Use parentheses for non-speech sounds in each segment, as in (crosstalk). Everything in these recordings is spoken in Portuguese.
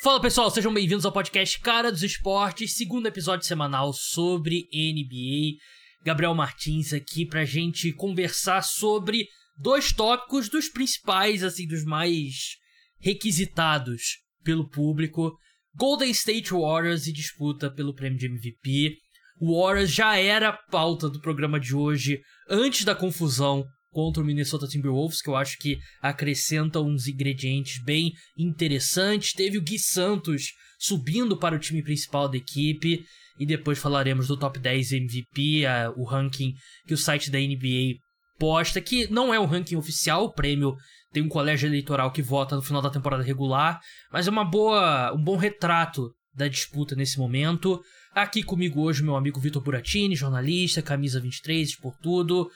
Fala pessoal, sejam bem-vindos ao podcast Cara dos Esportes, segundo episódio semanal sobre NBA. Gabriel Martins aqui pra gente conversar sobre dois tópicos dos principais, assim, dos mais requisitados pelo público. Golden State Warriors e disputa pelo prêmio de MVP. O Warriors já era pauta do programa de hoje antes da confusão contra o Minnesota Timberwolves, que eu acho que acrescenta uns ingredientes bem interessantes. Teve o Gui Santos subindo para o time principal da equipe. E depois falaremos do top 10 MVP, o ranking que o site da NBA posta, que não é o ranking oficial, o prêmio tem um colégio eleitoral que vota no final da temporada regular, mas é uma boa, um bom retrato da disputa nesse momento. Aqui comigo hoje meu amigo Vitor Buratini, jornalista, camisa 23, por tudo.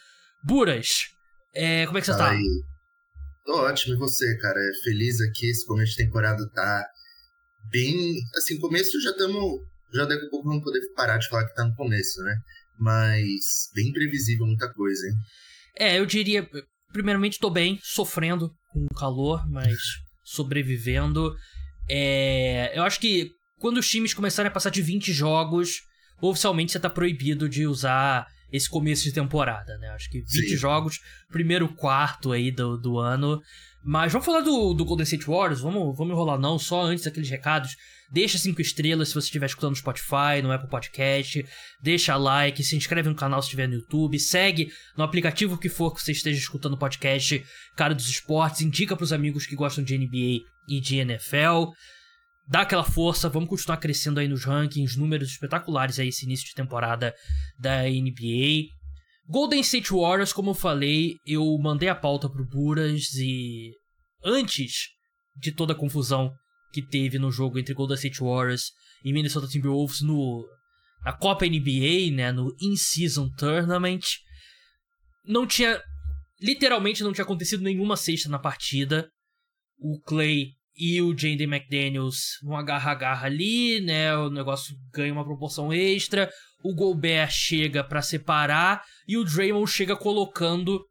Buras, é, como é que você tá? Aí. Tô ótimo, e você, cara? É feliz aqui, esse começo de temporada tá bem. Assim, começo já estamos. Já daqui a pouco vamos poder parar de falar que tá no começo, né? Mas bem previsível muita coisa, hein? É, eu diria. Primeiramente, tô bem, sofrendo com o calor, mas sobrevivendo. É, eu acho que quando os times começarem a passar de 20 jogos, oficialmente você tá proibido de usar esse começo de temporada, né? Acho que 20 Sim. jogos, primeiro quarto aí do, do ano. Mas vamos falar do, do Golden State Warriors, vamos, vamos enrolar não, só antes daqueles recados. Deixa cinco estrelas se você estiver escutando no Spotify, no Apple Podcast. Deixa like, se inscreve no canal se estiver no YouTube. Segue no aplicativo que for que você esteja escutando o podcast Cara dos Esportes. Indica para os amigos que gostam de NBA e de NFL dá aquela força, vamos continuar crescendo aí nos rankings, números espetaculares aí esse início de temporada da NBA. Golden State Warriors, como eu falei, eu mandei a pauta pro Buras e antes de toda a confusão que teve no jogo entre Golden State Warriors e Minnesota Timberwolves no na Copa NBA, né, no In-Season Tournament, não tinha literalmente não tinha acontecido nenhuma cesta na partida. O Clay e o Jaden McDaniels um agarra-agarra ali, né? O negócio ganha uma proporção extra. O Gobert chega para separar e o Draymond chega colocando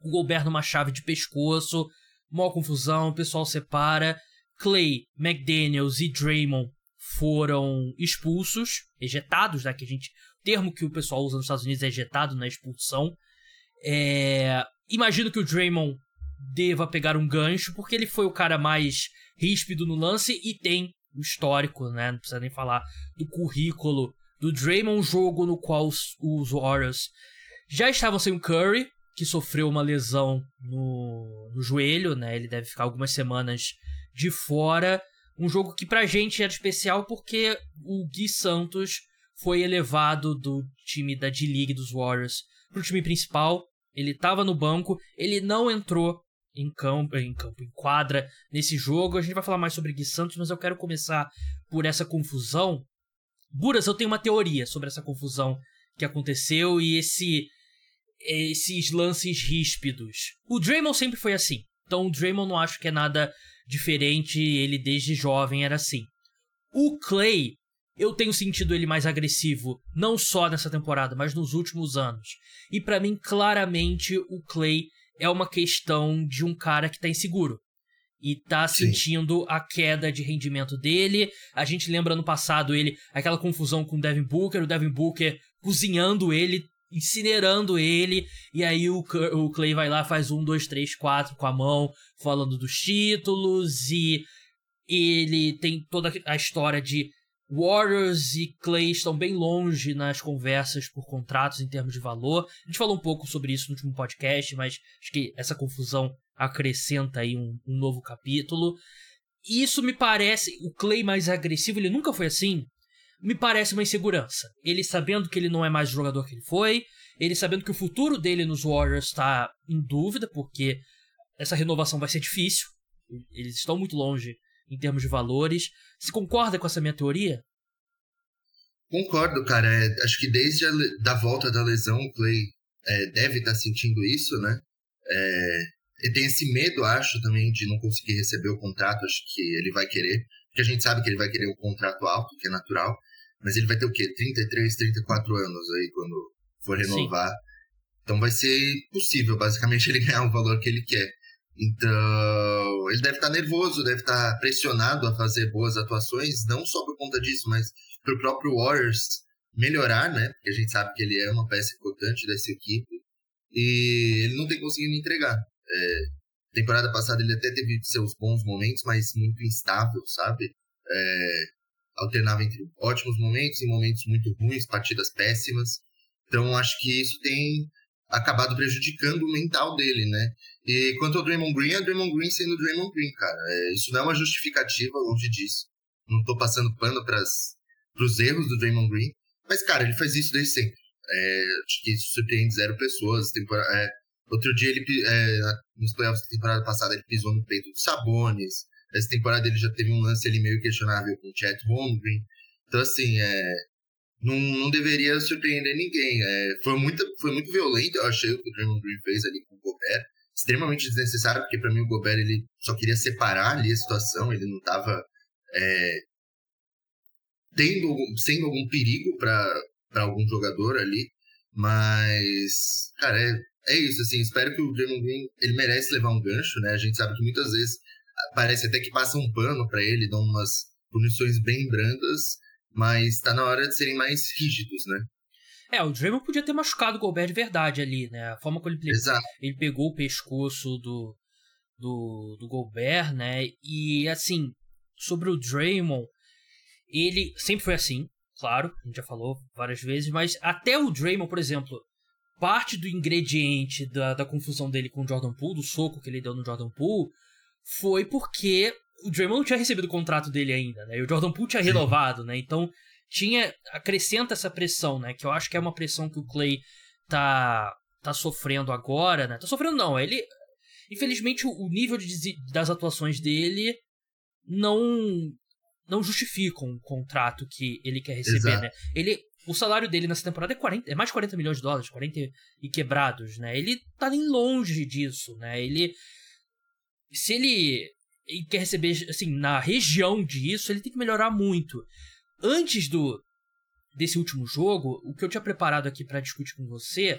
o Gobert numa chave de pescoço. Mó confusão, o pessoal separa. Clay, McDaniels e Draymond foram expulsos, ejetados, né? Que a gente, o termo que o pessoal usa nos Estados Unidos é ejetado na expulsão. É, imagino que o Draymond deva pegar um gancho, porque ele foi o cara mais ríspido no lance e tem o histórico, né? Não precisa nem falar do currículo do Draymond, jogo no qual os, os Warriors já estavam sem o Curry, que sofreu uma lesão no, no joelho, né? Ele deve ficar algumas semanas de fora. Um jogo que pra gente era especial porque o Gui Santos foi elevado do time da D-League dos Warriors pro time principal. Ele tava no banco, ele não entrou em campo, em campo, em quadra nesse jogo. A gente vai falar mais sobre Gui Santos, mas eu quero começar por essa confusão. Buras, eu tenho uma teoria sobre essa confusão que aconteceu e esse esses lances ríspidos. O Draymond sempre foi assim. Então o Draymond não acho que é nada diferente, ele desde jovem era assim. O Clay, eu tenho sentido ele mais agressivo, não só nessa temporada, mas nos últimos anos. E para mim, claramente, o Clay é uma questão de um cara que tá inseguro. E tá Sim. sentindo a queda de rendimento dele. A gente lembra no passado ele, aquela confusão com o Devin Booker, o Devin Booker cozinhando ele, incinerando ele. E aí o, o Clay vai lá, faz um, dois, três, quatro com a mão, falando dos títulos. E ele tem toda a história de Warriors e Clay estão bem longe nas conversas por contratos em termos de valor. A gente falou um pouco sobre isso no último podcast, mas acho que essa confusão acrescenta aí um, um novo capítulo. Isso me parece, o Clay mais agressivo, ele nunca foi assim. Me parece uma insegurança. Ele sabendo que ele não é mais o jogador que ele foi, ele sabendo que o futuro dele nos Warriors está em dúvida, porque essa renovação vai ser difícil. Eles estão muito longe em termos de valores. Você concorda com essa minha teoria? Concordo, cara. É, acho que desde a da volta da lesão, o Clay é, deve estar tá sentindo isso, né? É, ele tem esse medo, acho, também, de não conseguir receber o contrato. Acho que ele vai querer. Porque a gente sabe que ele vai querer um contrato alto, que é natural. Mas ele vai ter o quê? 33, 34 anos aí quando for renovar. Sim. Então vai ser possível, basicamente, (laughs) ele ganhar o valor que ele quer. Então, ele deve estar tá nervoso, deve estar tá pressionado a fazer boas atuações, não só por conta disso, mas pro próprio Warriors melhorar, né? Porque a gente sabe que ele é uma peça importante dessa equipe. E ele não tem conseguido entregar. É, temporada passada ele até teve seus bons momentos, mas muito instável, sabe? É, alternava entre ótimos momentos e momentos muito ruins, partidas péssimas. Então acho que isso tem acabado prejudicando o mental dele, né? E quanto ao Draymond Green, é Draymond Green sendo Draymond Green, cara. É, isso não é uma justificativa, longe disso. Não tô passando pano para os erros do Draymond Green. Mas, cara, ele faz isso desde sempre. É, acho que isso surpreende zero pessoas. É, outro dia, ele é, nos playoffs da temporada passada, ele pisou no peito do Sabonis. Essa temporada ele já teve um lance ali meio questionável com o Chet Holmgren. Então, assim, é, não, não deveria surpreender ninguém. É, foi, muito, foi muito violento, eu achei, o que o Draymond Green fez ali com o Gobert. Extremamente desnecessário, porque para mim o Gobert ele só queria separar ali a situação, ele não estava é, tendo, sendo algum perigo para algum jogador ali. Mas, cara, é, é isso, assim, espero que o Draymond Green, ele merece levar um gancho, né? A gente sabe que muitas vezes parece até que passa um pano para ele, dão umas punições bem brandas, mas tá na hora de serem mais rígidos, né? É, o Draymond podia ter machucado o Gobert de verdade ali, né? A forma como ele, Exato. ele pegou o pescoço do, do, do Gobert, né? E, assim, sobre o Draymond, ele sempre foi assim, claro, a gente já falou várias vezes, mas até o Draymond, por exemplo, parte do ingrediente da, da confusão dele com o Jordan Poole, do soco que ele deu no Jordan Poole, foi porque o Draymond não tinha recebido o contrato dele ainda, né? E o Jordan Poole tinha renovado, né? Então tinha acrescenta essa pressão, né? Que eu acho que é uma pressão que o Clay tá tá sofrendo agora, né? Tá sofrendo não, ele infelizmente o nível de, das atuações dele não não justificam o contrato que ele quer receber, Exato. né? Ele o salário dele nessa temporada é, 40, é mais de 40 milhões de dólares, 40 e quebrados, né? Ele tá nem longe disso, né? Ele se ele, ele quer receber, assim, na região disso, ele tem que melhorar muito. Antes do desse último jogo, o que eu tinha preparado aqui para discutir com você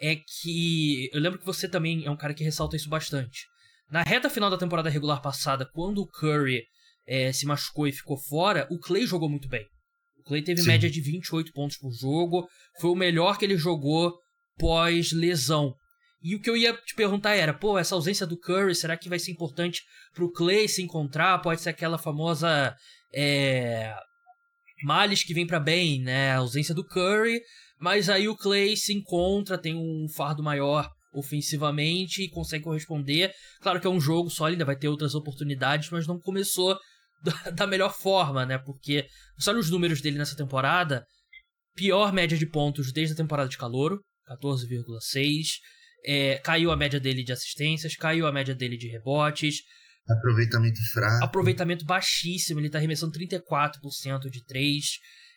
é que eu lembro que você também é um cara que ressalta isso bastante. Na reta final da temporada regular passada, quando o Curry é, se machucou e ficou fora, o Clay jogou muito bem. O Clay teve Sim. média de 28 pontos por jogo, foi o melhor que ele jogou pós-lesão. E o que eu ia te perguntar era, pô, essa ausência do Curry, será que vai ser importante pro Clay se encontrar? Pode ser aquela famosa é, males que vem para bem, né? A ausência do Curry, mas aí o Clay se encontra, tem um fardo maior ofensivamente e consegue corresponder. Claro que é um jogo só, ele ainda vai ter outras oportunidades, mas não começou (laughs) da melhor forma, né? Porque, só os números dele nessa temporada, pior média de pontos desde a temporada de calouro, 14,6. É, caiu a média dele de assistências, caiu a média dele de rebotes. Aproveitamento fraco. Aproveitamento baixíssimo, ele tá arremessando 34% de 3.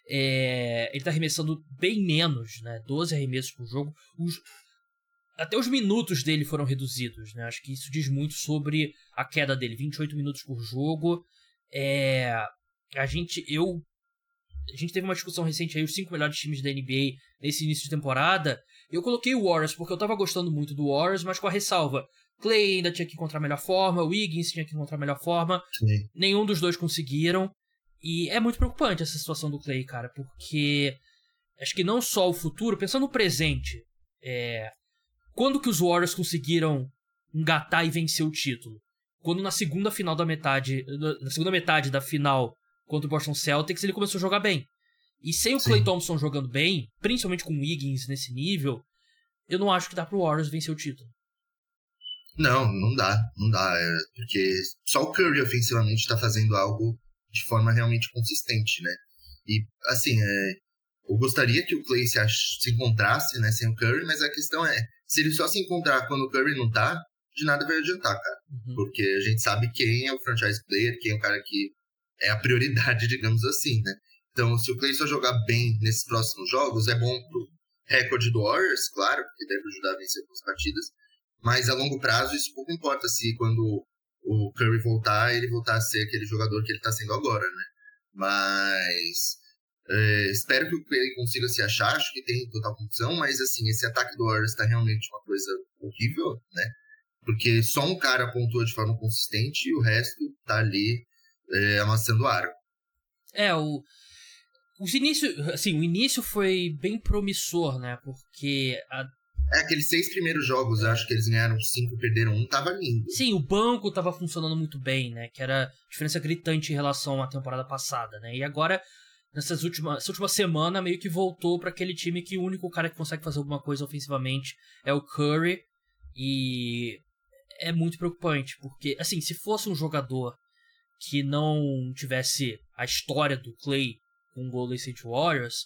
É, ele tá arremessando bem menos, né? 12 arremessos por jogo. Os, até os minutos dele foram reduzidos, né? Acho que isso diz muito sobre a queda dele. 28 minutos por jogo. É, a gente, eu, a gente teve uma discussão recente aí, os cinco melhores times da NBA nesse início de temporada. Eu coloquei o Warriors porque eu tava gostando muito do Warriors, mas com a ressalva. Clay ainda tinha que encontrar a melhor forma, o Wiggins tinha que encontrar a melhor forma. Sim. Nenhum dos dois conseguiram. E é muito preocupante essa situação do Clay, cara, porque acho que não só o futuro, pensando no presente, é, quando que os Warriors conseguiram engatar e vencer o título? Quando na segunda final da metade, na segunda metade da final contra o Boston Celtics, ele começou a jogar bem. E sem o Clay Thompson jogando bem, principalmente com o Wiggins nesse nível, eu não acho que dá pro Warriors vencer o título. Não, não dá, não dá. É, porque só o Curry ofensivamente está fazendo algo de forma realmente consistente, né? E, assim, é, eu gostaria que o Clay se, ach, se encontrasse né, sem o Curry, mas a questão é, se ele só se encontrar quando o Curry não tá, de nada vai adiantar, cara. Uhum. Porque a gente sabe quem é o franchise player, quem é o cara que é a prioridade, (laughs) digamos assim, né? Então, se o só jogar bem nesses próximos jogos, é bom pro recorde do Warriors, claro, que deve ajudar a vencer algumas partidas. Mas a longo prazo, isso pouco importa se quando o Curry voltar, ele voltar a ser aquele jogador que ele está sendo agora, né? Mas é, espero que Clay consiga se achar, acho que tem total condição, mas assim, esse ataque do Warriors está realmente uma coisa horrível, né? Porque só um cara pontua de forma consistente e o resto tá ali é, amassando aro. É, o. Os inícios, assim, o início foi bem promissor, né? Porque a, é, aqueles seis primeiros jogos, acho que eles ganharam cinco, perderam um, tava lindo. Sim, o banco tava funcionando muito bem, né? Que era diferença gritante em relação à temporada passada, né? E agora, nessas últimas, essa última semana, meio que voltou para aquele time que o único cara que consegue fazer alguma coisa ofensivamente é o Curry. E é muito preocupante, porque, assim, se fosse um jogador que não tivesse a história do Clay com o Golden State Warriors,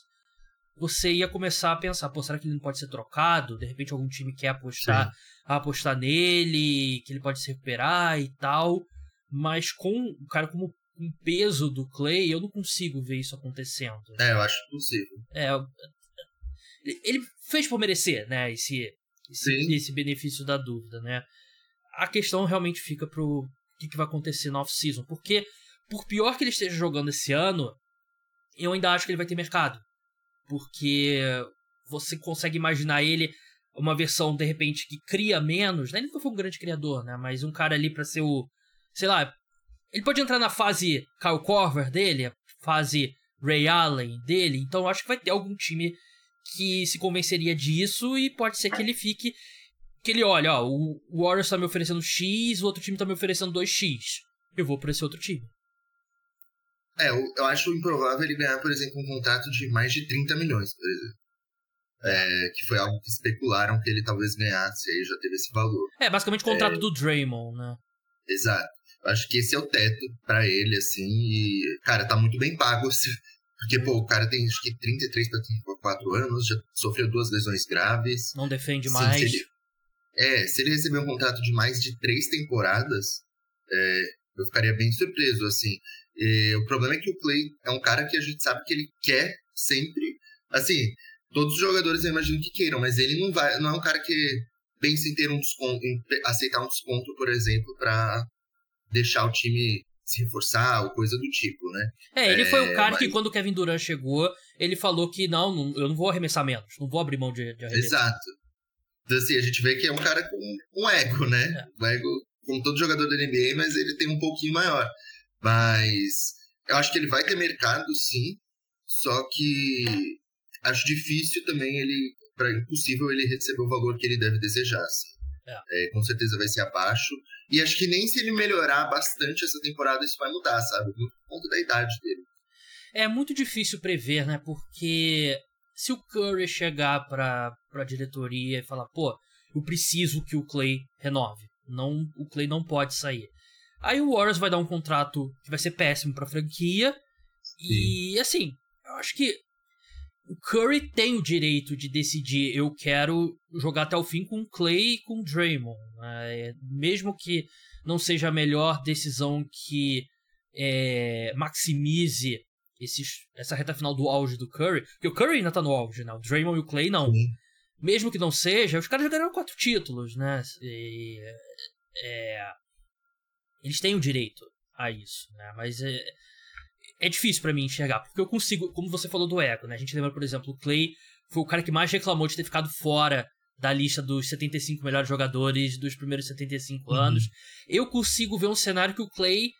você ia começar a pensar, pô, será que ele não pode ser trocado? De repente algum time quer apostar, apostar nele, que ele pode se recuperar e tal. Mas com um cara como o peso do Clay, eu não consigo ver isso acontecendo. É, eu acho possível. É, ele fez por merecer, né, esse, esse, esse benefício da dúvida, né. A questão realmente fica pro que, que vai acontecer no off-season, porque por pior que ele esteja jogando esse ano, eu ainda acho que ele vai ter mercado porque você consegue imaginar ele uma versão de repente que cria menos, né? Ele nunca foi um grande criador, né? Mas um cara ali para ser o, sei lá, ele pode entrar na fase Kyle Korver dele, fase Ray Allen dele, então eu acho que vai ter algum time que se convenceria disso e pode ser que ele fique que ele olha, ó, o Warriors tá me oferecendo X, o outro time tá me oferecendo 2X. Eu vou para esse outro time. É, eu, eu acho improvável ele ganhar, por exemplo, um contrato de mais de 30 milhões, por exemplo. É, que foi algo que especularam que ele talvez ganhasse, aí já teve esse valor. É, basicamente o contrato é, do Draymond, né? Exato. Eu acho que esse é o teto para ele, assim, e, cara, tá muito bem pago, assim, (laughs) porque, pô, o cara tem, acho que 33 para 34 anos, já sofreu duas lesões graves. Não defende Sim, mais. Se ele, é, se ele receber um contrato de mais de três temporadas, é, eu ficaria bem surpreso, assim. E o problema é que o Clay é um cara que a gente sabe que ele quer sempre. Assim, todos os jogadores eu imagino que queiram, mas ele não vai, não é um cara que pensa em ter um desconto, em aceitar um desconto, por exemplo, para deixar o time se reforçar ou coisa do tipo, né? É, ele é, foi o cara mas... que quando o Kevin Durant chegou, ele falou que não, não, eu não vou arremessar menos, não vou abrir mão de, de arremessar. Exato. Então assim, a gente vê que é um cara com um ego, né? É. Um ego como todo jogador da NBA, mas ele tem um pouquinho maior. Mas eu acho que ele vai ter mercado, sim. Só que acho difícil também ele. Para impossível ele receber o valor que ele deve desejar. Assim. É. É, com certeza vai ser abaixo. E acho que nem se ele melhorar bastante essa temporada isso vai mudar, sabe? Muito por conta da idade dele. É muito difícil prever, né? Porque se o Curry chegar pra, pra diretoria e falar, pô, eu preciso que o Clay renove. Não, o Clay não pode sair. Aí o Warriors vai dar um contrato que vai ser péssimo pra franquia. Sim. E assim, eu acho que o Curry tem o direito de decidir, eu quero jogar até o fim com Clay e com Draymond. Né? Mesmo que não seja a melhor decisão que é, maximize esses, essa reta final do auge do Curry, porque o Curry ainda tá no auge, né? O Draymond e o Clay não. Sim. Mesmo que não seja, os caras já ganharam quatro títulos, né? E, é, eles têm o direito a isso, né? Mas é, é difícil para mim enxergar, porque eu consigo, como você falou do ego, né? A gente lembra, por exemplo, o Clay foi o cara que mais reclamou de ter ficado fora da lista dos 75 melhores jogadores dos primeiros 75 uhum. anos. Eu consigo ver um cenário que o Clay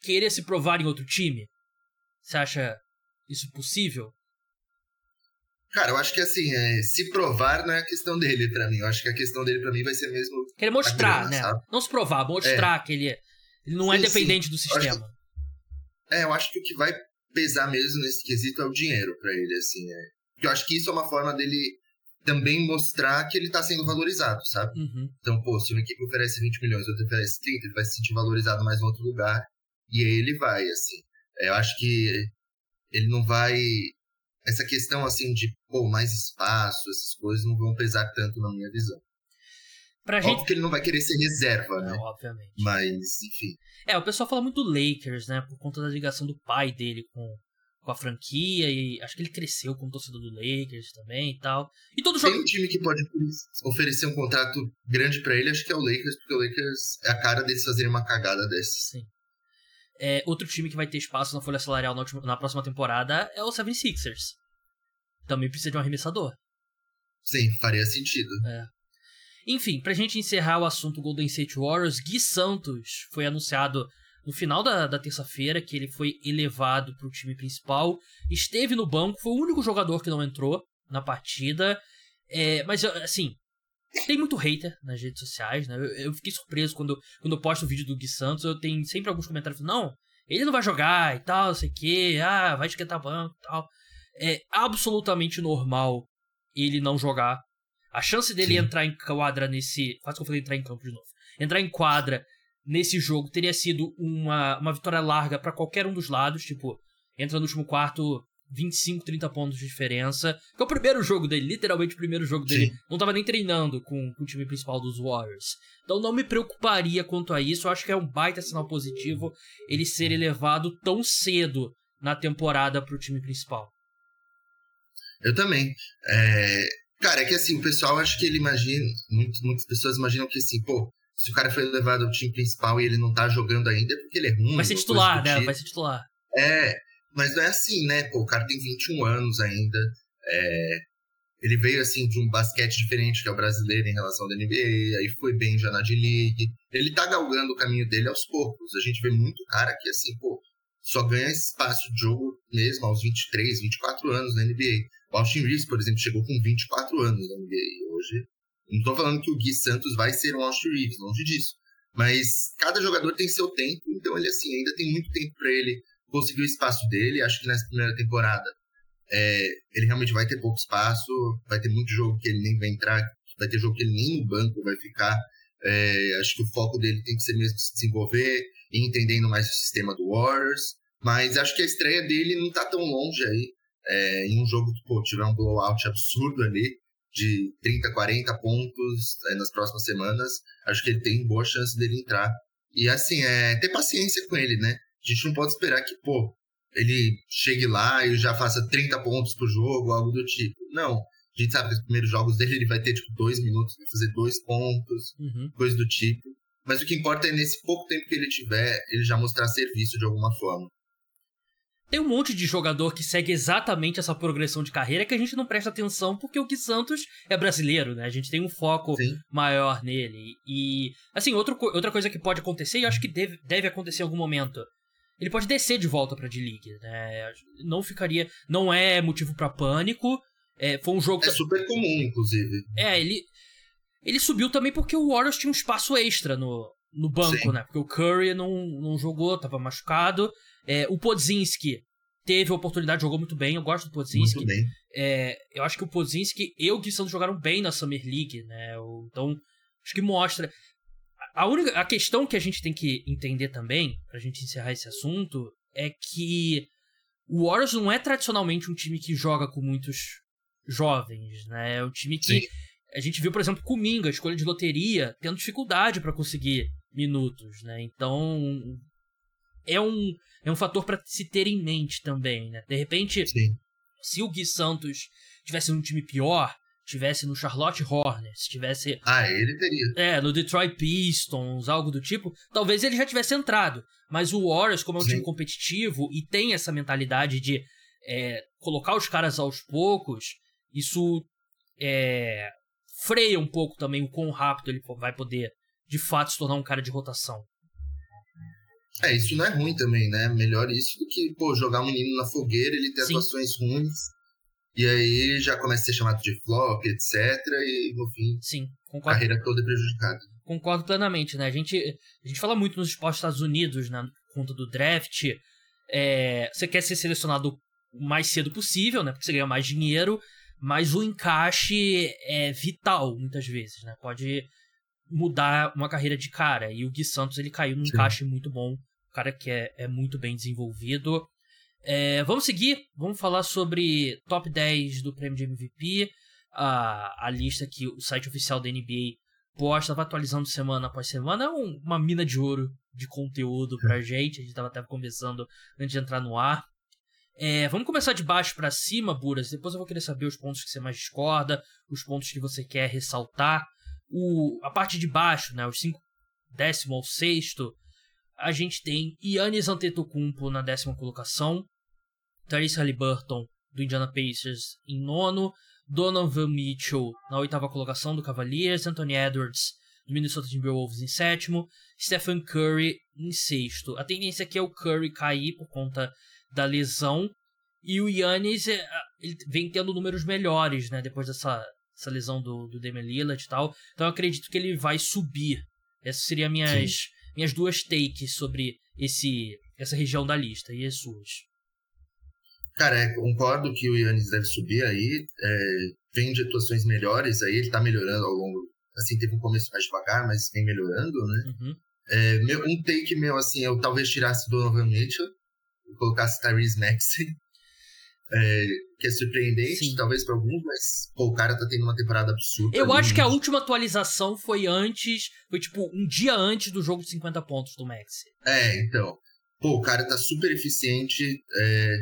queira se provar em outro time. Você acha isso possível? Cara, eu acho que assim, é, se provar não é a questão dele para mim. Eu acho que a questão dele para mim vai ser mesmo. Querer mostrar, grana, né? Sabe? Não se provar, mostrar é. que ele é ele não é sim, dependente sim. do sistema. Eu é, eu acho que o que vai pesar mesmo nesse quesito é o dinheiro para ele, assim. É. Eu acho que isso é uma forma dele também mostrar que ele tá sendo valorizado, sabe? Uhum. Então, pô, se uma equipe oferece 20 milhões, outra oferece 30, ele vai se sentir valorizado mais em outro lugar. E aí ele vai, assim. É, eu acho que ele não vai. Essa questão, assim, de, pô, mais espaço, essas coisas não vão pesar tanto na minha visão. Pra Óbvio gente... que ele não vai querer ser reserva, não, né? Obviamente. Mas, enfim. É, o pessoal fala muito do Lakers, né? Por conta da ligação do pai dele com, com a franquia. E acho que ele cresceu como torcedor do Lakers também e tal. E todo jogo. Tem um time que pode oferecer um contrato grande para ele, acho que é o Lakers, porque o Lakers é a cara deles fazerem uma cagada dessa. Sim. É, outro time que vai ter espaço na folha salarial na, última, na próxima temporada é o 76ers. Também precisa de um arremessador. Sim, faria sentido. É. Enfim, pra gente encerrar o assunto Golden State Warriors, Gui Santos foi anunciado no final da, da terça-feira que ele foi elevado para o time principal, esteve no banco, foi o único jogador que não entrou na partida. É, mas, assim, tem muito hater nas redes sociais, né? Eu, eu, fiquei surpreso quando, quando eu posto o vídeo do Gui Santos, eu tenho sempre alguns comentários falando, não, ele não vai jogar e tal, não sei o que, ah, vai esquentar banco e tal. É absolutamente normal ele não jogar. A chance dele Sim. entrar em quadra nesse. Quase que eu falei entrar em campo de novo. Entrar em quadra nesse jogo teria sido uma, uma vitória larga para qualquer um dos lados. Tipo, entra no último quarto, 25, 30 pontos de diferença. Que é o primeiro jogo dele, literalmente o primeiro jogo dele. Sim. Não tava nem treinando com, com, o time principal dos Warriors. Então não me preocuparia quanto a isso. Eu acho que é um baita sinal positivo ele ser elevado tão cedo na temporada pro time principal. Eu também. É... Cara, é que assim, o pessoal acho que ele imagina. Muitas, muitas pessoas imaginam que assim, pô, se o cara foi levado ao time principal e ele não tá jogando ainda, é porque ele é ruim. Vai ser titular, né? Tipo. Vai ser titular. É, mas não é assim, né? Pô, o cara tem 21 anos ainda. É, ele veio, assim, de um basquete diferente que é o brasileiro em relação da NBA, aí foi bem já na D-League. Ele tá galgando o caminho dele aos poucos. A gente vê muito cara que, assim, pô, só ganha espaço de jogo mesmo aos 23, 24 anos na NBA. O Austin Reeves, por exemplo, chegou com 24 anos na NBA. Hoje, não tô falando que o Gui Santos vai ser um Austin Reeves, longe disso. Mas cada jogador tem seu tempo, então ele, assim, ainda tem muito tempo para ele conseguir o espaço dele. Acho que nessa primeira temporada é, ele realmente vai ter pouco espaço, vai ter muito jogo que ele nem vai entrar, vai ter jogo que ele nem no banco vai ficar. É, acho que o foco dele tem que ser mesmo se desenvolver e entendendo mais o sistema do Warriors. Mas acho que a estreia dele não tá tão longe aí. É, em um jogo que pô, tiver um blowout absurdo ali, de 30, 40 pontos é, nas próximas semanas, acho que ele tem boa chance dele entrar. E assim, é ter paciência com ele, né? A gente não pode esperar que, pô, ele chegue lá e já faça 30 pontos por jogo, algo do tipo. Não. A gente sabe que nos primeiros jogos dele ele vai ter, tipo, dois minutos, vai fazer dois pontos, uhum. coisa do tipo. Mas o que importa é nesse pouco tempo que ele tiver, ele já mostrar serviço de alguma forma. Tem um monte de jogador que segue exatamente essa progressão de carreira que a gente não presta atenção porque o Gui Santos é brasileiro, né? A gente tem um foco Sim. maior nele. E, assim, outro, outra coisa que pode acontecer, e acho que deve, deve acontecer em algum momento, ele pode descer de volta pra D-League, né? Não ficaria. Não é motivo para pânico. É, foi um jogo. É super comum, inclusive. É, ele. Ele subiu também porque o Warriors tinha um espaço extra no, no banco, Sim. né? Porque o Curry não, não jogou, tava machucado. É, o Podzinski teve a oportunidade, jogou muito bem. Eu gosto do Podzinski. Muito bem. É, eu acho que o Podzinski e o Gui jogaram bem na Summer League, né? Então, acho que mostra. A, única, a questão que a gente tem que entender também, pra gente encerrar esse assunto, é que o Warriors não é tradicionalmente um time que joga com muitos jovens, né? É um time que Sim. a gente viu, por exemplo, com Minga, escolha de loteria, tendo dificuldade para conseguir minutos, né? Então é um é um fator para se ter em mente também, né? De repente, Sim. se o Gui Santos tivesse um time pior, tivesse no Charlotte Hornets, tivesse. Ah, ele teria. É, no Detroit Pistons, algo do tipo, talvez ele já tivesse entrado. Mas o Warriors, como é um Sim. time competitivo e tem essa mentalidade de é, colocar os caras aos poucos, isso é, freia um pouco também o quão rápido ele vai poder, de fato, se tornar um cara de rotação. É, isso não é ruim também, né? Melhor isso do que, pô, jogar um menino na fogueira, ele ter Sim. atuações ruins e aí já começa a ser chamado de flop, etc. E no fim, Sim, concordo. carreira toda é prejudicada. Concordo plenamente, né? A gente, a gente fala muito nos esportes dos Estados Unidos, né? Por conta do draft. É, você quer ser selecionado o mais cedo possível, né? Porque você ganha mais dinheiro. Mas o encaixe é vital, muitas vezes, né? Pode mudar uma carreira de cara. E o Gui Santos, ele caiu num Sim. encaixe muito bom. O cara que é, é muito bem desenvolvido. É, vamos seguir, vamos falar sobre top 10 do prêmio de MVP, a, a lista que o site oficial da NBA posta, vai atualizando semana após semana, é um, uma mina de ouro de conteúdo pra é. gente, a gente tava até conversando antes de entrar no ar. É, vamos começar de baixo para cima, Buras, depois eu vou querer saber os pontos que você mais discorda, os pontos que você quer ressaltar. O, a parte de baixo, né, os 5 décimo ao sexto, a gente tem Yannis Antetokounmpo na décima colocação, Tyrese Halliburton, do Indiana Pacers, em nono. Donovan Mitchell na oitava colocação do Cavaliers, Anthony Edwards do Minnesota Timberwolves em sétimo, Stephen Curry em sexto. A tendência aqui é o Curry cair por conta da lesão e o Yannis é, ele vem tendo números melhores, né, depois dessa, dessa lesão do, do Damian Lillard e tal. Então eu acredito que ele vai subir. Essas seriam minhas, minhas duas takes sobre esse essa região da lista e as suas. Cara, é, concordo que o Yannis deve subir aí. É, vem de atuações melhores aí, ele tá melhorando ao longo. Assim, teve um começo mais devagar, mas vem melhorando, né? Uhum. É, meu, um take meu, assim, eu talvez tirasse do Donovan Mitchell, colocasse Tyrese Maxey, (laughs) é, que é surpreendente, Sim. talvez para alguns, mas pô, o cara tá tendo uma temporada absurda. Eu acho que a última atualização foi antes, foi tipo um dia antes do jogo de 50 pontos do Maxey. É, então. Pô, o cara tá super eficiente, é,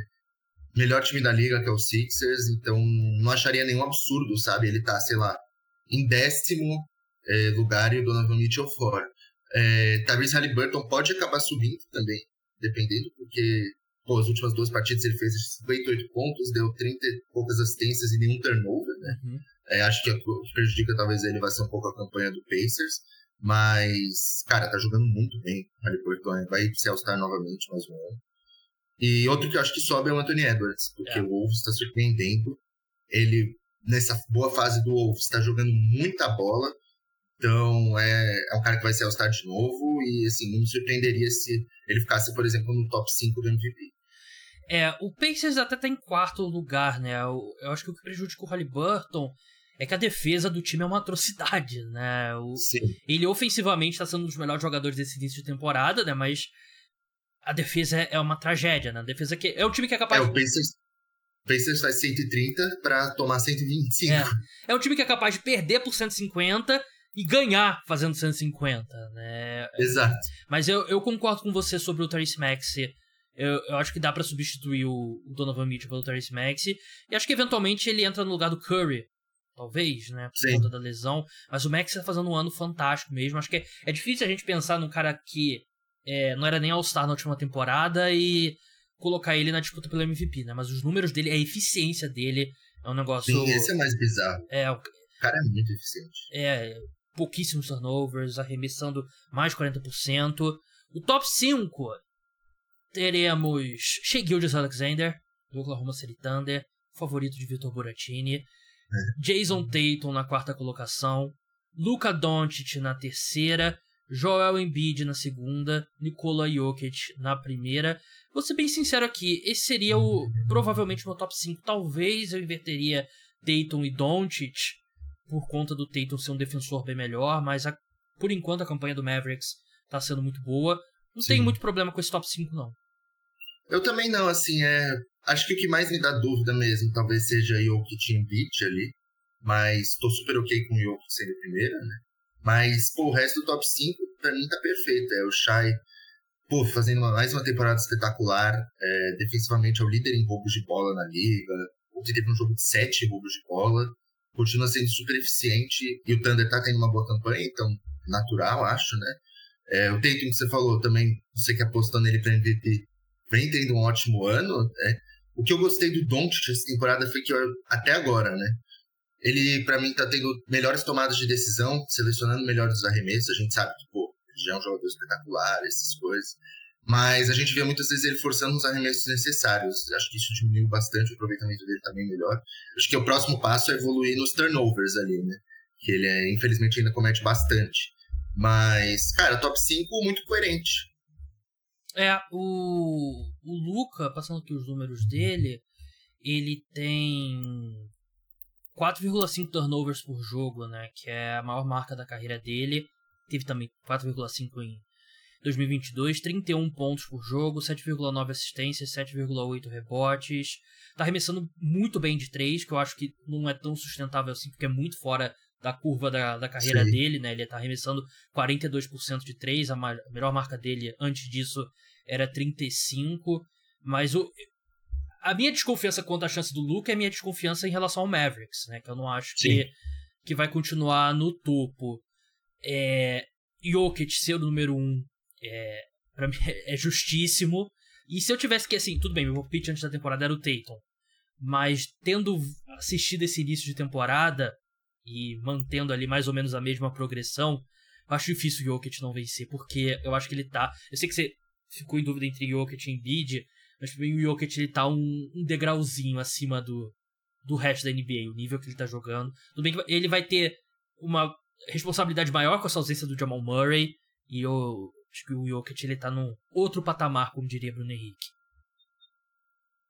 melhor time da liga que é o Sixers, então não acharia nenhum absurdo, sabe? Ele tá, sei lá, em décimo é, lugar e o Donovan Mitchell fora. É, Tyrese Halliburton pode acabar subindo também, dependendo, porque pô, as últimas duas partidas ele fez 58 pontos, deu 30 e poucas assistências e nenhum turnover, né? Uhum. É, acho que o que prejudica talvez ele vai ser um pouco a campanha do Pacers, mas, cara, tá jogando muito bem Halliburton, vai ser All-Star novamente mais um ano. E outro que eu acho que sobe é o Anthony Edwards, porque é. o Wolves está surpreendendo. Ele, nessa boa fase do Wolves, está jogando muita bola. Então, é, é um cara que vai ser All-Star de novo. E, assim, não me surpreenderia se ele ficasse, por exemplo, no top 5 do MVP. É, o Pacers até tá em quarto lugar, né? Eu, eu acho que o que prejudica o Halliburton é que a defesa do time é uma atrocidade, né? O, Sim. Ele ofensivamente está sendo um dos melhores jogadores desse início de temporada, né? Mas a defesa é, é uma tragédia, né? A defesa que é um time que é capaz. É, o Pacers, Pacers faz 130 para tomar 125. É. é um time que é capaz de perder por 150 e ganhar fazendo 150, né? Exato. Mas eu, eu concordo com você sobre o Therese Maxey. Eu, eu acho que dá para substituir o, o Donovan Mitchell pelo Therese Maxey. E acho que eventualmente ele entra no lugar do Curry. Talvez, né? Por Sim. conta da lesão. Mas o Max tá fazendo um ano fantástico mesmo. Acho que é, é difícil a gente pensar num cara que é, não era nem All-Star na última temporada e colocar ele na disputa pelo MVP, né? Mas os números dele, a eficiência dele é um negócio. Sim, esse é mais bizarro. É, o cara é muito eficiente. É, pouquíssimos turnovers, arremessando mais de 40%. O top 5 teremos Shea Gildas Alexander, do Oklahoma City Thunder, favorito de Vitor Buratini. É. Jason Tatum na quarta colocação. Luka Doncic na terceira. Joel Embiid na segunda, Nikola Jokic na primeira. Vou ser bem sincero aqui, esse seria o provavelmente meu top 5. Talvez eu inverteria Tatum e Doncic por conta do Tatum ser um defensor bem melhor, mas a, por enquanto a campanha do Mavericks tá sendo muito boa. Não Sim. tenho muito problema com esse top 5 não. Eu também não, assim, é, acho que o que mais me dá dúvida mesmo talvez seja Jokic e Embiid ali, mas tô super ok com o Jokic sendo primeira, né? Mas, pô, o resto do top 5, pra mim, tá perfeito. É o Shai, pô, fazendo mais uma temporada espetacular. É, defensivamente é o líder em roubos de bola na liga. Ontem teve um jogo de 7 roubos de bola. Continua sendo super eficiente. E o Thunder tá tendo uma boa campanha, então, natural, acho, né? É, o Tatum que você falou também, você que apostou nele pra MVP, vem tendo um ótimo ano. É. O que eu gostei do Doncic essa temporada foi que, até agora, né? Ele, para mim, tá tendo melhores tomadas de decisão, selecionando melhores os arremessos. A gente sabe que, pô, ele já é um jogador espetacular, essas coisas. Mas a gente vê muitas vezes ele forçando os arremessos necessários. Acho que isso diminuiu bastante, o aproveitamento dele também tá melhor. Acho que o próximo passo é evoluir nos turnovers ali, né? Que ele, é, infelizmente, ainda comete bastante. Mas, cara, top 5 muito coerente. É, o, o Luca, passando aqui os números dele, ele tem 4,5 turnovers por jogo, né? Que é a maior marca da carreira dele. Teve também 4,5 em 2022, 31 pontos por jogo, 7,9 assistências, 7,8 rebotes. Tá arremessando muito bem de 3, que eu acho que não é tão sustentável assim, porque é muito fora da curva da, da carreira Sim. dele, né? Ele tá arremessando 42% de 3, a, a melhor marca dele antes disso era 35, mas o, a minha desconfiança quanto à chance do Luke é a minha desconfiança em relação ao Mavericks, né? Que eu não acho que, que vai continuar no topo. É, Jokic ser o número um, é, pra mim (laughs) é justíssimo. E se eu tivesse que, assim, tudo bem, meu pitch antes da temporada era o Tatum. Mas tendo assistido esse início de temporada e mantendo ali mais ou menos a mesma progressão, eu acho difícil o Jokic não vencer, porque eu acho que ele tá. Eu sei que você ficou em dúvida entre Jokic e Embiid, mas mim o Jokic ele tá um, um degrauzinho acima do, do resto da NBA, o nível que ele tá jogando. Tudo bem que ele vai ter uma responsabilidade maior com essa ausência do Jamal Murray, e eu acho que o Jokic ele tá num outro patamar, como diria Bruno Henrique.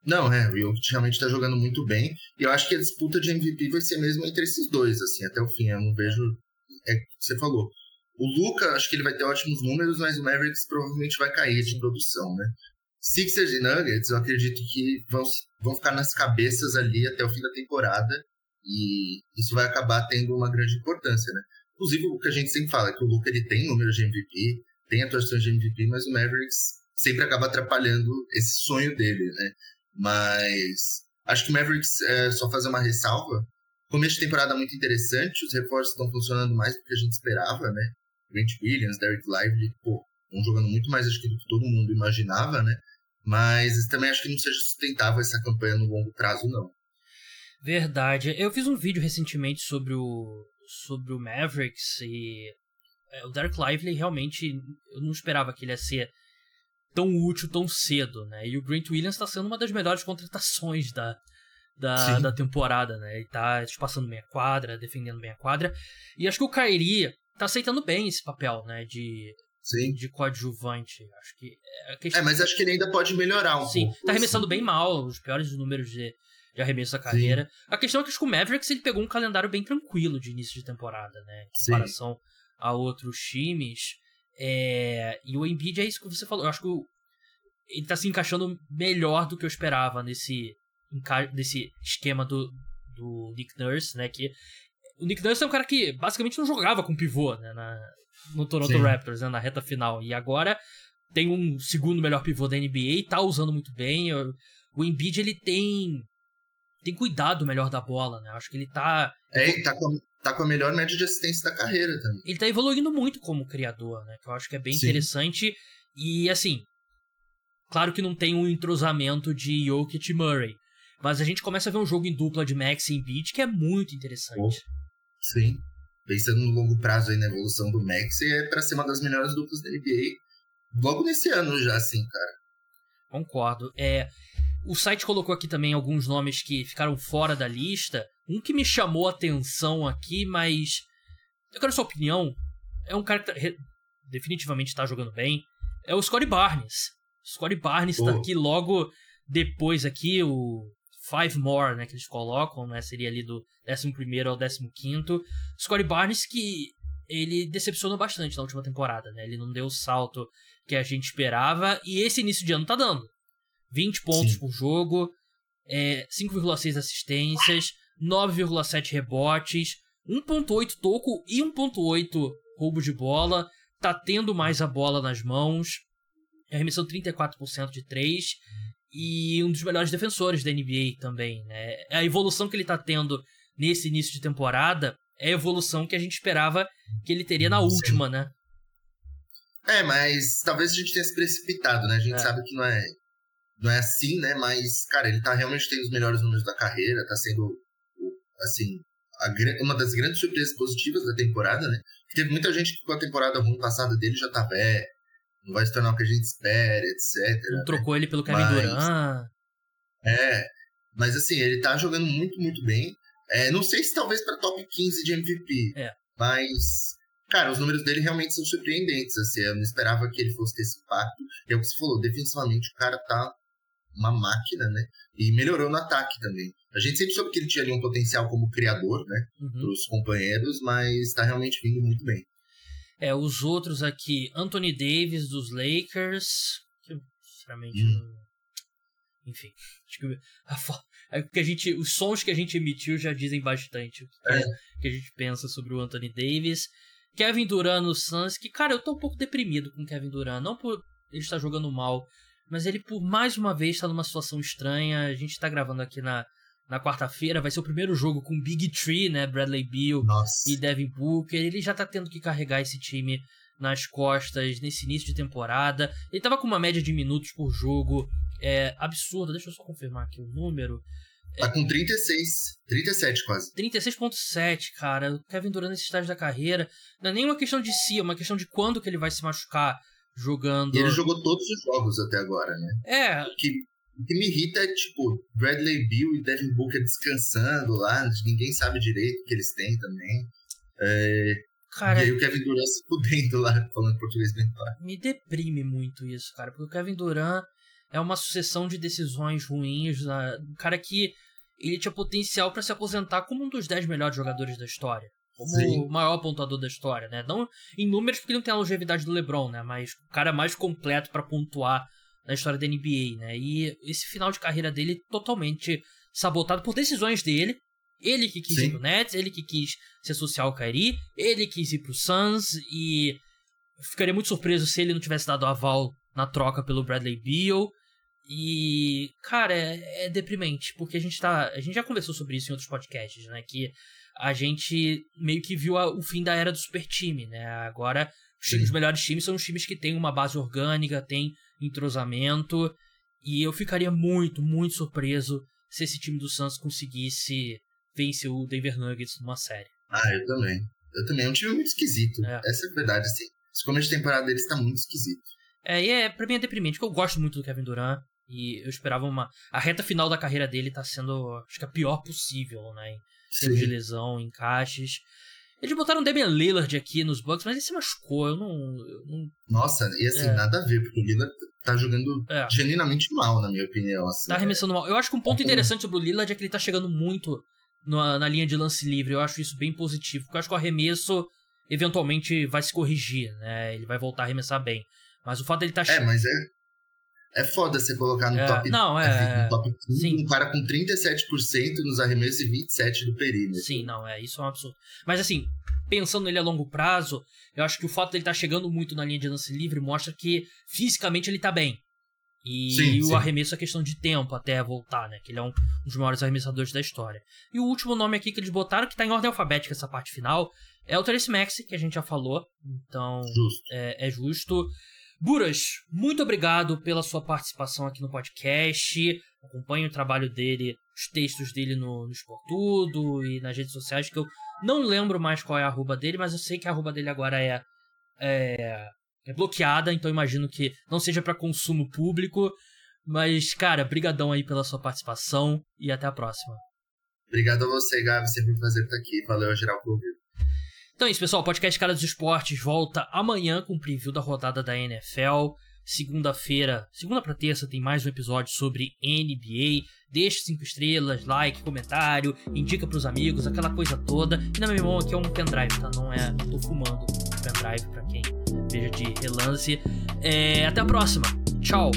Não, é, o Jokic realmente tá jogando muito bem, e eu acho que a disputa de MVP vai ser mesmo entre esses dois, assim, até o fim, eu não vejo, é você falou, o Luca, acho que ele vai ter ótimos números, mas o Mavericks provavelmente vai cair de produção, né? Sixers e Nuggets, eu acredito que vão, vão ficar nas cabeças ali até o fim da temporada e isso vai acabar tendo uma grande importância, né? Inclusive, o que a gente sempre fala é que o Luca ele tem números de MVP, tem atuações de MVP, mas o Mavericks sempre acaba atrapalhando esse sonho dele, né? Mas acho que o Mavericks, é, só fazer uma ressalva, começo de temporada muito interessante, os reforços estão funcionando mais do que a gente esperava, né? Grant Williams, Derek Lively, pô, estão jogando muito mais acho que do que todo mundo imaginava, né? Mas também acho que não seja sustentável essa campanha no longo prazo, não. Verdade. Eu fiz um vídeo recentemente sobre o, sobre o Mavericks e é, o Derek Lively realmente eu não esperava que ele ia ser tão útil tão cedo, né? E o Grant Williams está sendo uma das melhores contratações da, da, da temporada, né? Ele tá espaçando bem a quadra, defendendo bem a quadra. E acho que o Kyrie tá aceitando bem esse papel, né? De, Sim. de coadjuvante. Acho que. É, é, mas acho que ele ainda pode melhorar um Sim, pouco. Sim, tá arremessando bem mal, os piores números de, de arremesso da carreira. Sim. A questão é que acho que o Mavericks ele pegou um calendário bem tranquilo de início de temporada, né? Em comparação Sim. a outros times. É... E o Embiid é isso que você falou. Eu acho que o... ele tá se encaixando melhor do que eu esperava nesse, nesse esquema do, do Nick Nurse, né? Que o Nick Nurse é um cara que basicamente não jogava com pivô, né? Na, no Toronto Sim. Raptors, né, na reta final. E agora tem um segundo melhor pivô da NBA, tá usando muito bem. O Embiid, ele tem tem cuidado melhor da bola, né? Acho que ele tá. É, tá com, tá com a melhor média de assistência da carreira também. Ele tá evoluindo muito como criador, né? Que eu acho que é bem Sim. interessante. E assim, claro que não tem um entrosamento de Jokic e Murray. Mas a gente começa a ver um jogo em dupla de Max e Embiid que é muito interessante. Oh, sim. Pensando no longo prazo aí na evolução do Max, é para ser uma das melhores duplas da NBA logo nesse ano já, assim, cara. Concordo. É, o site colocou aqui também alguns nomes que ficaram fora da lista. Um que me chamou a atenção aqui, mas. Eu quero sua opinião. É um cara que tá, definitivamente está jogando bem. É o Scottie Barnes. Scottie Barnes está aqui logo depois aqui, o Five More, né, que eles colocam, né, seria ali do 11 ao 15 Scottie Barnes que ele decepcionou bastante na última temporada, né? Ele não deu o salto que a gente esperava e esse início de ano tá dando. 20 pontos Sim. por jogo, é, 5,6 assistências, 9,7 rebotes, 1,8 toco e 1,8 roubo de bola. Tá tendo mais a bola nas mãos, arremessando 34% de 3 e um dos melhores defensores da NBA também. Né? A evolução que ele tá tendo nesse início de temporada é a evolução que a gente esperava que ele teria na última, Sim. né? É, mas talvez a gente tenha se precipitado, né? A gente é. sabe que não é não é assim, né? Mas, cara, ele tá realmente tendo os melhores números da carreira, tá sendo, assim, a, uma das grandes surpresas positivas da temporada, né? Teve muita gente que com a temporada ruim passada dele já tá velho, não vai se tornar o que a gente espera, etc. Não né? trocou ele pelo Kevin mas, Durant. É, mas assim, ele tá jogando muito, muito bem. É, não sei se talvez para top 15 de MVP, é. mas cara, os números dele realmente são surpreendentes. Assim, eu não esperava que ele fosse ter esse impacto. E é o que você falou, defensivamente o cara tá uma máquina, né? E melhorou no ataque também. A gente sempre soube que ele tinha ali um potencial como criador, né? Uhum. Para os companheiros, mas está realmente vindo muito bem. É, os outros aqui, Anthony Davis dos Lakers, que sinceramente. Hum. Enfim, acho que a, é que a gente, os sons que a gente emitiu já dizem bastante o que, é. que a gente pensa sobre o Anthony Davis. Kevin Durant no Suns, que, cara, eu tô um pouco deprimido com o Kevin Durant. Não por ele estar jogando mal, mas ele, por mais uma vez, está numa situação estranha. A gente está gravando aqui na, na quarta-feira. Vai ser o primeiro jogo com Big Tree, né? Bradley Beal Nossa. e Devin Booker. Ele já está tendo que carregar esse time nas costas nesse início de temporada. Ele estava com uma média de minutos por jogo é, absurda. Deixa eu só confirmar aqui o número. Tá com 36, 37 quase. 36.7, cara. O Kevin Durant nesse estágio da carreira. Não é nem uma questão de si, é uma questão de quando que ele vai se machucar jogando. E ele jogou todos os jogos até agora, né? É. Que, o que me irrita é, tipo, Bradley Bill e Devin Booker descansando lá, ninguém sabe direito o que eles têm também. É, Cara, e aí o Kevin Durant se fudendo lá, falando português bem claro. me deprime muito isso, cara. Porque o Kevin Durant é uma sucessão de decisões ruins. né? Um cara que ele tinha potencial pra se aposentar como um dos 10 melhores jogadores da história. Como Sim. o maior pontuador da história, né? Não em números porque ele não tem a longevidade do LeBron, né? Mas o cara mais completo pra pontuar na história da NBA, né? E esse final de carreira dele totalmente sabotado por decisões dele. Ele que quis Sim. ir pro Nets, ele que quis se associar ao Kyrie, ele quis ir pro Suns e ficaria muito surpreso se ele não tivesse dado aval na troca pelo Bradley Beal. E, cara, é, é deprimente, porque a gente tá. A gente já conversou sobre isso em outros podcasts, né? Que a gente meio que viu a- o fim da era do super time, né? Agora, os, os melhores times são os times que têm uma base orgânica, têm entrosamento. E eu ficaria muito, muito surpreso se esse time do Suns conseguisse vencer o Denver Nuggets numa série. Ah, eu também. Eu também. É um time muito esquisito. É. Essa é a verdade, assim. Esse começo de temporada deles tá muito esquisito. É, e é, pra mim é deprimente, porque eu gosto muito do Kevin Durant. E eu esperava uma. A reta final da carreira dele tá sendo, acho que a pior possível, né? Em termos de lesão, encaixes. Eles botaram o Damian Lillard aqui nos Bucks, mas ele se machucou. Eu não. Eu não Nossa, e assim, É. nada a ver, porque o Lillard tá jogando é, genuinamente mal, na minha opinião. Assim. tá arremessando mal. Eu acho que um ponto com- interessante sobre o Lillard é que ele tá chegando muito na, na linha de lance livre. Eu acho isso bem positivo, porque eu acho que o arremesso eventualmente vai se corrigir, né? Ele vai voltar a arremessar bem. Mas o fato dele tá É, mas é. É foda você colocar no É, top, não, é- no top 15 sim. um cara com 37% nos arremessos e 27% do perímetro. Sim, não, é, isso é um absurdo. Mas assim, pensando nele a longo prazo, eu acho que o fato dele estar chegando muito na linha de lance livre mostra que fisicamente ele tá bem. E Sim, o sim. arremesso é questão de tempo até voltar, né? Que ele é um dos maiores arremessadores da história. E o último nome aqui que eles botaram, que tá em ordem alfabética essa parte final, é o Terence Maxey, que a gente já falou. Então, Justo. é, é justo. Buras, muito obrigado pela sua participação aqui no podcast. Acompanhe o trabalho dele, os textos dele no, no e nas redes sociais, que eu não lembro mais qual é a arroba dele, mas eu sei que a arroba dele agora é, é, é bloqueada, então imagino que não seja para consumo público. Mas, cara, brigadão aí pela sua participação e até a próxima. Obrigado a você, Gabi. Sempre um prazer estar aqui. Valeu, geral, por ouvir. Então é isso, pessoal. O podcast Cara dos Esportes volta amanhã com o preview da rodada da NFL. Segunda-feira, segunda pra terça, tem mais um episódio sobre NBA. Deixe cinco estrelas, like, comentário, indica pros amigos, aquela coisa toda. E na minha mão aqui é um pendrive, tá? Não é. Não tô fumando um pendrive pra quem veja de relance. É, até a próxima. Tchau.